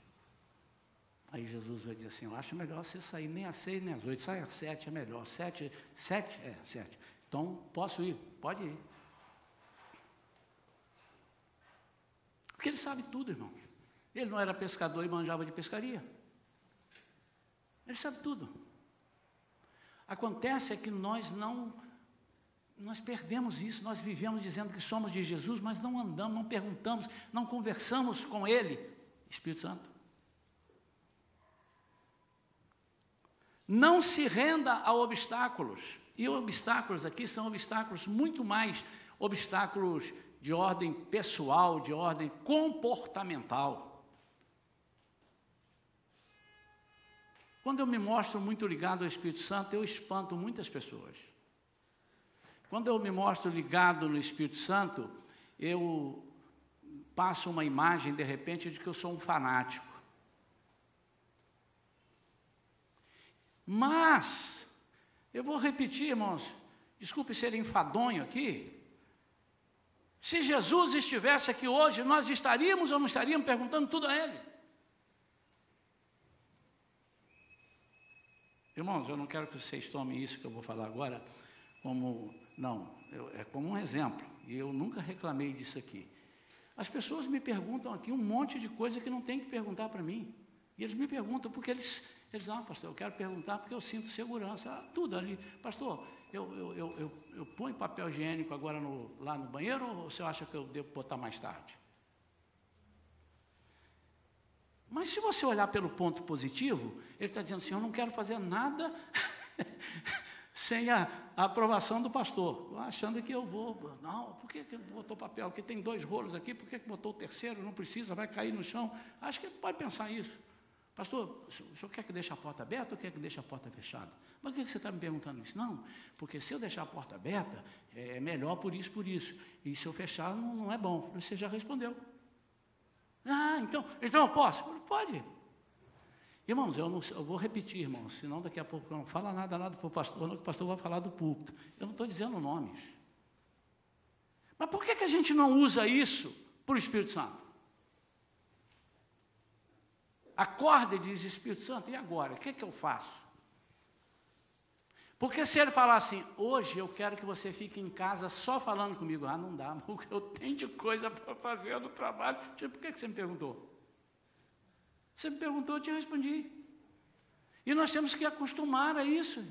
Aí Jesus vai dizer assim: Eu acho melhor você sair nem às seis nem às oito, sai às sete é melhor. Sete, sete? É, sete. Então, posso ir? Pode ir. Porque ele sabe tudo, irmão. Ele não era pescador e manjava de pescaria. Ele sabe tudo. Acontece é que nós não, nós perdemos isso, nós vivemos dizendo que somos de Jesus, mas não andamos, não perguntamos, não conversamos com Ele. Espírito Santo. Não se renda a obstáculos. E obstáculos aqui são obstáculos muito mais obstáculos de ordem pessoal, de ordem comportamental. Quando eu me mostro muito ligado ao Espírito Santo, eu espanto muitas pessoas. Quando eu me mostro ligado no Espírito Santo, eu passo uma imagem, de repente, de que eu sou um fanático. Mas, eu vou repetir, irmãos, desculpe ser enfadonho aqui. Se Jesus estivesse aqui hoje, nós estaríamos ou não estaríamos perguntando tudo a Ele? Irmãos, eu não quero que vocês tomem isso que eu vou falar agora como, não, eu, é como um exemplo, e eu nunca reclamei disso aqui. As pessoas me perguntam aqui um monte de coisa que não tem que perguntar para mim. E eles me perguntam porque eles Eles, ah, pastor, eu quero perguntar porque eu sinto segurança. Ah, tudo ali. Pastor, eu, eu, eu, eu, eu ponho papel higiênico agora no, lá no banheiro ou você acha que eu devo botar mais tarde? Mas se você olhar pelo ponto positivo, ele está dizendo assim: eu não quero fazer nada (laughs) sem a, a, aprovação do pastor, achando que eu vou. Não, por que, que botou papel? Porque tem dois rolos aqui, por que, que botou o terceiro? Não precisa, vai cair no chão. Acho que ele pode pensar isso. Pastor, o senhor quer que deixe a porta aberta ou quer que deixe a porta fechada? Mas por que, você está me perguntando isso? Não, porque se eu deixar a porta aberta, é melhor por isso, por isso. E se eu fechar, não, não é bom. Você já respondeu. Ah, então, então eu posso? Pode. Irmãos, eu, não, eu vou repetir, irmãos, senão daqui a pouco não fala nada, nada para o pastor, não, que o pastor vai falar do púlpito. Eu não estou dizendo nomes. Mas por que, que a gente não usa isso para o Espírito Santo? Acorda e diz, Espírito Santo, e agora? O que, que eu faço? Porque se ele falar assim, hoje eu quero que você fique em casa só falando comigo, ah, não dá, (laughs) porque eu tenho de coisa para fazer no trabalho. Tipo, por que, que você me perguntou? Você me perguntou, eu te respondi. E nós temos que acostumar a isso.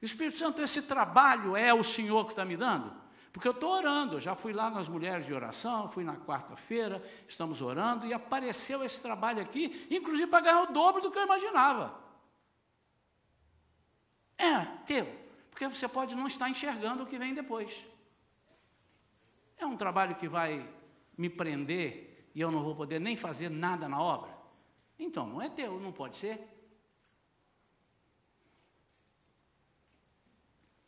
Espírito Santo, esse trabalho é o Senhor que está me dando? Porque eu estou orando, eu já fui lá nas mulheres de oração, fui na quarta-feira, estamos orando, e apareceu esse trabalho aqui, inclusive para ganhar o dobro do que eu imaginava. É, teu, porque você pode não estar enxergando o que vem depois. É um trabalho que vai me prender e eu não vou poder nem fazer nada na obra. Então, não é teu, não pode ser.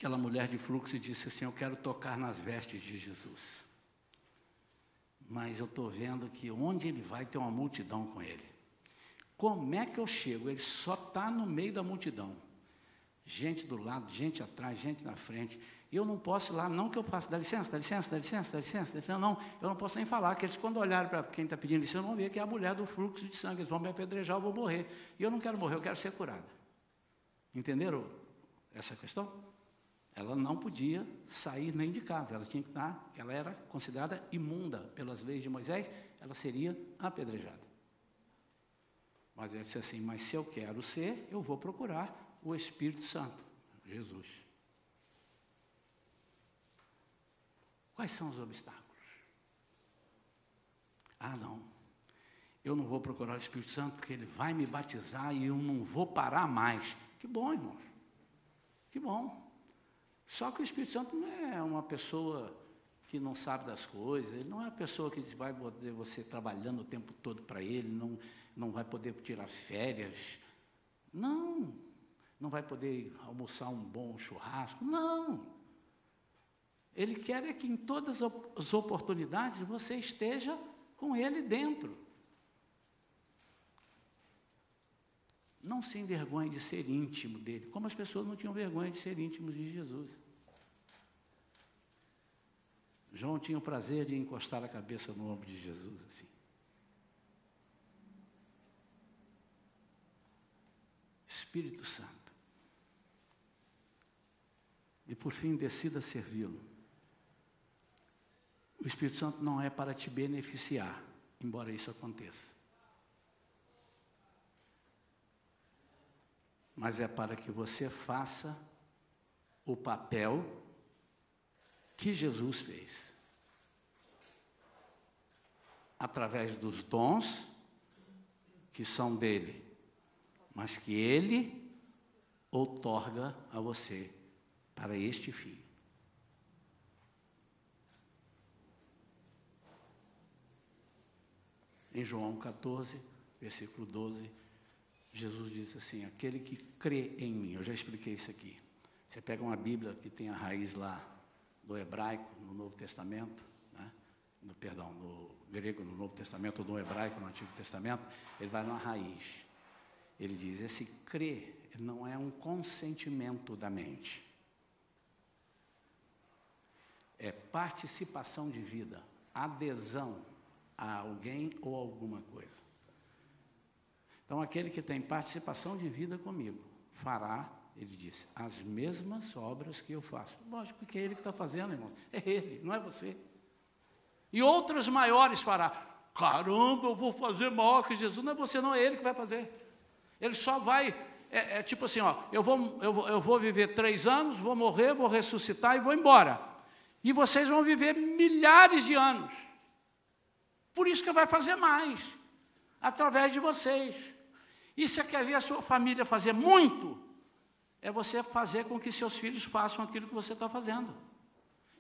Aquela mulher de fluxo disse assim: Eu quero tocar nas vestes de Jesus. Mas eu estou vendo que onde ele vai tem uma multidão com ele. Como é que eu chego? Ele só está no meio da multidão. Gente do lado, gente atrás, gente na frente. Eu não posso ir lá, não que eu faça, dá licença, dá licença, dá licença, dá licença, dá licença. Não, eu não posso nem falar, que eles quando olharem para quem está pedindo licença, vão ver que é a mulher do fluxo de sangue, eles vão me apedrejar, eu vou morrer. E eu não quero morrer, eu quero ser curada. Entenderam essa questão? Ela não podia sair nem de casa, ela tinha que estar, ela era considerada imunda pelas leis de Moisés, ela seria apedrejada. Mas ele disse assim: Mas se eu quero ser, eu vou procurar o Espírito Santo, Jesus. Quais são os obstáculos? Ah, não. Eu não vou procurar o Espírito Santo porque ele vai me batizar e eu não vou parar mais. Que bom, irmãos. Que bom. Só que o Espírito Santo não é uma pessoa que não sabe das coisas, ele não é uma pessoa que vai poder você trabalhando o tempo todo para ele, não, não vai poder tirar férias. Não, não vai poder almoçar um bom churrasco. Não. Ele quer é que em todas as oportunidades você esteja com ele dentro. Não se envergonhe de ser íntimo dele, como as pessoas não tinham vergonha de ser íntimos de Jesus. João tinha o prazer de encostar a cabeça no ombro de Jesus assim. Espírito Santo. E por fim, decida servi-lo. O Espírito Santo não é para te beneficiar, embora isso aconteça. Mas é para que você faça o papel que Jesus fez. Através dos dons que são dele, mas que ele outorga a você para este fim. Em João 14, versículo 12 Jesus disse assim: aquele que crê em mim, eu já expliquei isso aqui. Você pega uma Bíblia que tem a raiz lá do hebraico, no Novo Testamento, né? no, perdão, no grego, no Novo Testamento, ou no hebraico, no Antigo Testamento, ele vai na raiz. Ele diz: esse crer não é um consentimento da mente, é participação de vida, adesão a alguém ou alguma coisa. Então, aquele que tem participação de vida comigo, fará, ele disse, as mesmas obras que eu faço. Lógico que é ele que está fazendo, irmãos. É ele, não é você. E outras maiores fará. caramba, eu vou fazer maior que Jesus. Não é você, não, é Ele que vai fazer. Ele só vai, é, é tipo assim, ó, eu vou, eu, vou, eu vou viver três anos, vou morrer, vou ressuscitar e vou embora. E vocês vão viver milhares de anos. Por isso que vai fazer mais, através de vocês. E você quer ver a sua família fazer muito, é você fazer com que seus filhos façam aquilo que você está fazendo.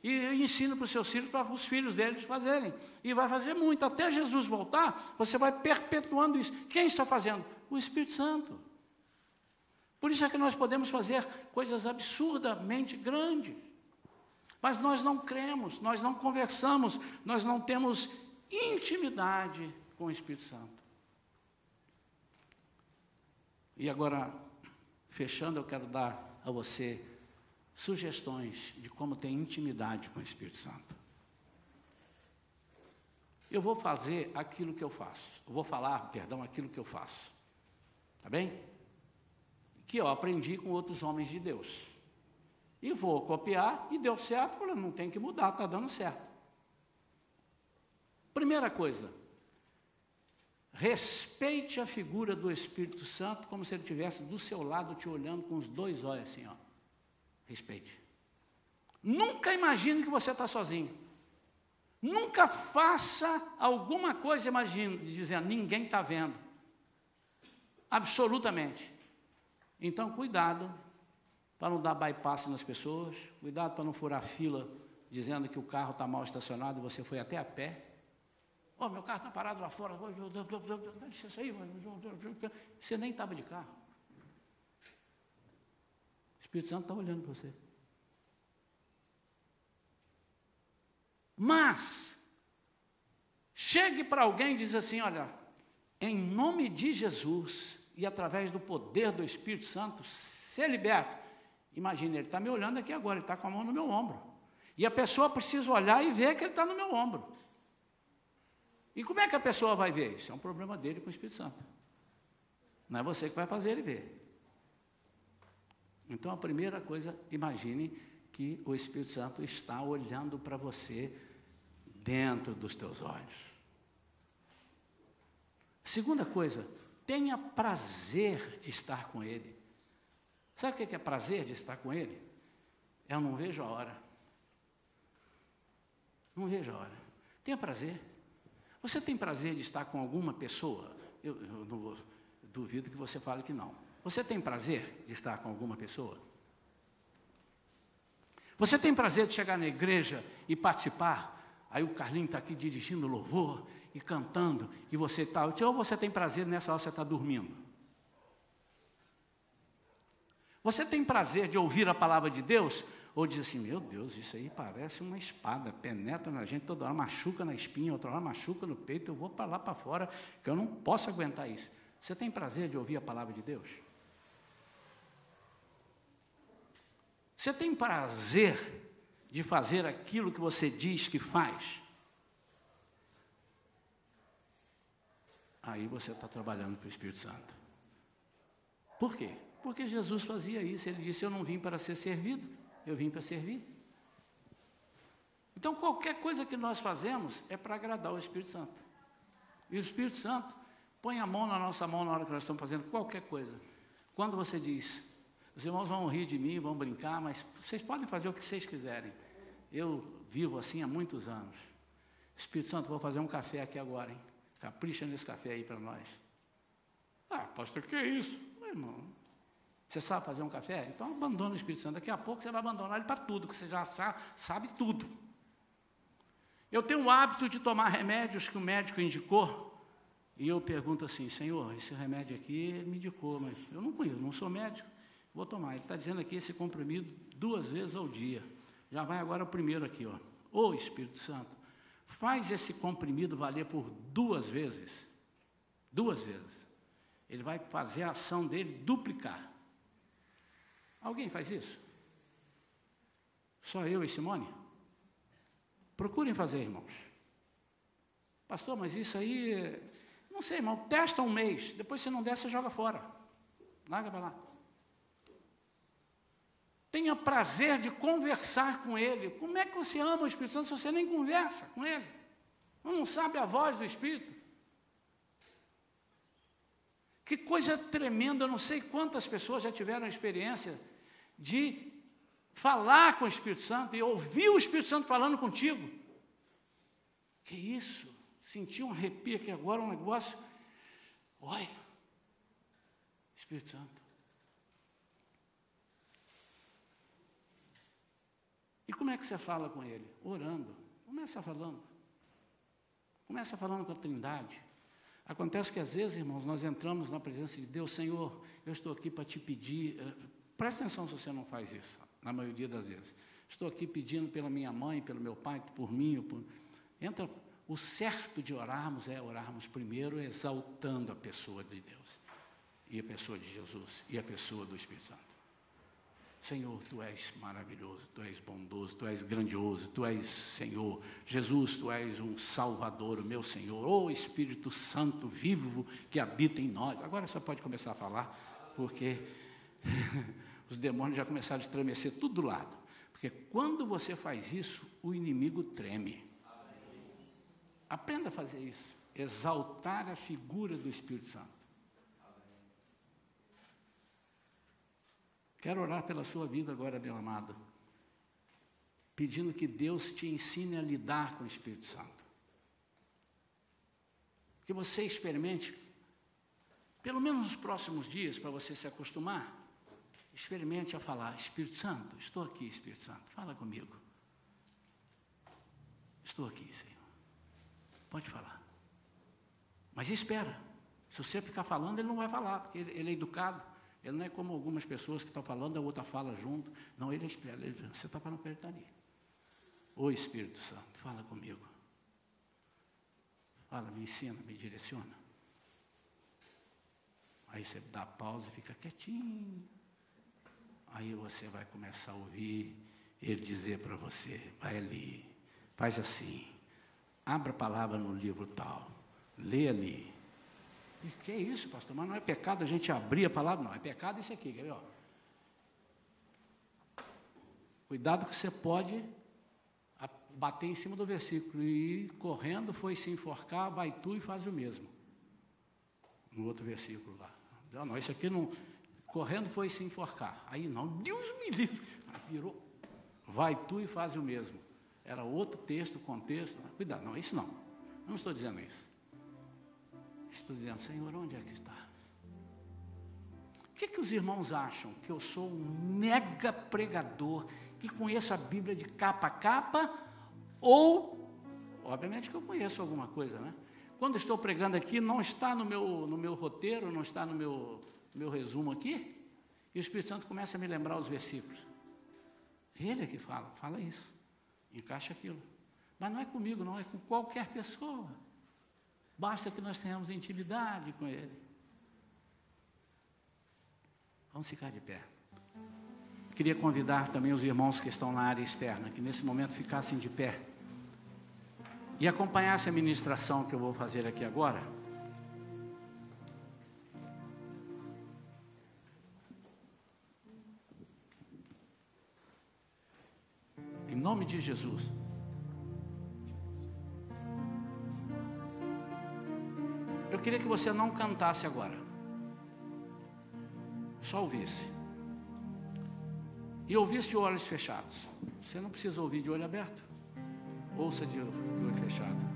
E ensina para os seus filhos, para os filhos deles fazerem. E vai fazer muito. Até Jesus voltar, você vai perpetuando isso. Quem está fazendo? O Espírito Santo. Por isso é que nós podemos fazer coisas absurdamente grandes. Mas nós não cremos, nós não conversamos, nós não temos intimidade com o Espírito Santo. E agora, fechando, eu quero dar a você sugestões de como ter intimidade com o Espírito Santo. Eu vou fazer aquilo que eu faço. Eu vou falar, perdão, aquilo que eu faço. Tá bem? Que eu aprendi com outros homens de Deus. E vou copiar e deu certo, falei, não tem que mudar, está dando certo. Primeira coisa, respeite a figura do Espírito Santo como se ele estivesse do seu lado te olhando com os dois olhos assim, ó. Respeite. Nunca imagine que você está sozinho. Nunca faça alguma coisa imagine, dizendo, ninguém está vendo. Absolutamente. Então, cuidado para não dar bypass nas pessoas, cuidado para não furar fila dizendo que o carro está mal estacionado e você foi até a pé. Oh, meu carro está parado lá fora. Você nem estava de carro. Espírito Santo está olhando para você. Mas, chegue para alguém e diz assim: olha, em nome de Jesus e através do poder do Espírito Santo, ser liberto. Imagine, ele está me olhando aqui agora, ele está com a mão no meu ombro. E a pessoa precisa olhar e ver que ele está no meu ombro. E como é que a pessoa vai ver? Isso é um problema dele com o Espírito Santo. Não é você que vai fazer ele ver. Então, a primeira coisa, imagine que o Espírito Santo está olhando para você dentro dos teus olhos. Segunda coisa, tenha prazer de estar com Ele. Sabe o que é prazer de estar com Ele? Eu não vejo a hora. Não vejo a hora. Tenha prazer. Você tem prazer de estar com alguma pessoa? Eu, eu não, duvido que você fale que não. Você tem prazer de estar com alguma pessoa? Você tem prazer de chegar na igreja e participar? Aí o Carlinho está aqui dirigindo louvor e cantando, e você está. Ou você tem prazer nessa hora você está dormindo? Você tem prazer de ouvir a palavra de Deus? Ou diz assim, meu Deus, isso aí parece uma espada, penetra na gente, toda hora machuca na espinha, outra hora machuca no peito, eu vou para lá para fora, que eu não posso aguentar isso. Você tem prazer de ouvir a palavra de Deus? Você tem prazer de fazer aquilo que você diz que faz? Aí você está trabalhando para o Espírito Santo. Por quê? Porque Jesus fazia isso. Ele disse: Eu não vim para ser servido, eu vim para servir. Então, qualquer coisa que nós fazemos é para agradar o Espírito Santo. E o Espírito Santo põe a mão na nossa mão na hora que nós estamos fazendo qualquer coisa. Quando você diz, os irmãos vão rir de mim, vão brincar, mas vocês podem fazer o que vocês quiserem. Eu vivo assim há muitos anos. Espírito Santo, vou fazer um café aqui agora, hein? Capricha nesse café aí para nós. Ah, pastor, que é isso? Meu irmão, você sabe fazer um café? Então abandona o Espírito Santo. Daqui a pouco você vai abandonar ele para tudo, que você já sabe tudo. Eu tenho o hábito de tomar remédios que o médico indicou, e eu pergunto assim, Senhor, esse remédio aqui ele me indicou, mas eu não conheço, não sou médico. Vou tomar. Ele está dizendo aqui esse comprimido duas vezes ao dia. Já vai agora o primeiro aqui, ó. Ô Espírito Santo, faz esse comprimido valer por duas vezes. Duas vezes. Ele vai fazer a ação dele duplicar. Alguém faz isso? Só eu e Simone? Procurem fazer, irmãos. Pastor, mas isso aí. Não sei, irmão. Testa um mês. Depois, se não der, você joga fora. Larga para lá. Tenha prazer de conversar com Ele. Como é que você ama o Espírito Santo se você nem conversa com Ele? Não sabe a voz do Espírito. Que coisa tremenda, eu não sei quantas pessoas já tiveram experiência de falar com o Espírito Santo e ouvir o Espírito Santo falando contigo. Que isso? Senti um arrepio aqui agora, um negócio. Olha, Espírito Santo. E como é que você fala com ele? Orando. Começa falando. Começa falando com a Trindade. Acontece que às vezes, irmãos, nós entramos na presença de Deus, Senhor, eu estou aqui para te pedir. Presta atenção se você não faz isso, na maioria das vezes. Estou aqui pedindo pela minha mãe, pelo meu pai, por mim. Por... Entra. O certo de orarmos é orarmos primeiro exaltando a pessoa de Deus, e a pessoa de Jesus, e a pessoa do Espírito Santo. Senhor, tu és maravilhoso, tu és bondoso, tu és grandioso, tu és Senhor. Jesus, tu és um Salvador, meu Senhor. Oh Espírito Santo vivo que habita em nós. Agora você pode começar a falar, porque (laughs) os demônios já começaram a estremecer tudo do lado. Porque quando você faz isso, o inimigo treme. Aprenda a fazer isso. Exaltar a figura do Espírito Santo. Quero orar pela sua vida agora, meu amado, pedindo que Deus te ensine a lidar com o Espírito Santo. Que você experimente, pelo menos nos próximos dias, para você se acostumar, experimente a falar: Espírito Santo, estou aqui, Espírito Santo, fala comigo. Estou aqui, Senhor. Pode falar. Mas espera. Se você ficar falando, ele não vai falar, porque ele é educado. Ele não é como algumas pessoas que estão falando, a outra fala junto. Não, ele espera. Ele, você está falando com ele, está ali. Ô Espírito Santo, fala comigo. Fala, me ensina, me direciona. Aí você dá pausa e fica quietinho. Aí você vai começar a ouvir ele dizer para você: vai ali, faz assim, abra a palavra no livro tal, lê ali, e que é isso, pastor? Mas não é pecado a gente abrir a palavra? Não, é pecado isso aqui, quer ver? Ó. Cuidado que você pode bater em cima do versículo e correndo foi se enforcar, vai tu e faz o mesmo. No outro versículo lá. Não, não, isso aqui não. Correndo foi se enforcar. Aí não, Deus me livre. Virou. Vai tu e faz o mesmo. Era outro texto, contexto. Cuidado, não, isso não. Não estou dizendo isso. Estou dizendo, Senhor, onde é que está? O que, que os irmãos acham? Que eu sou um mega pregador, que conheço a Bíblia de capa a capa, ou, obviamente que eu conheço alguma coisa, né? Quando estou pregando aqui, não está no meu, no meu roteiro, não está no meu, meu resumo aqui, e o Espírito Santo começa a me lembrar os versículos. Ele é que fala, fala isso, encaixa aquilo. Mas não é comigo, não, é com qualquer pessoa. Basta que nós tenhamos intimidade com Ele. Vamos ficar de pé. Queria convidar também os irmãos que estão na área externa, que nesse momento ficassem de pé e acompanhassem a ministração que eu vou fazer aqui agora. Nome de Jesus. Eu queria que você não cantasse agora, só ouvisse. E ouvisse de olhos fechados. Você não precisa ouvir de olho aberto. Ouça de olho fechado.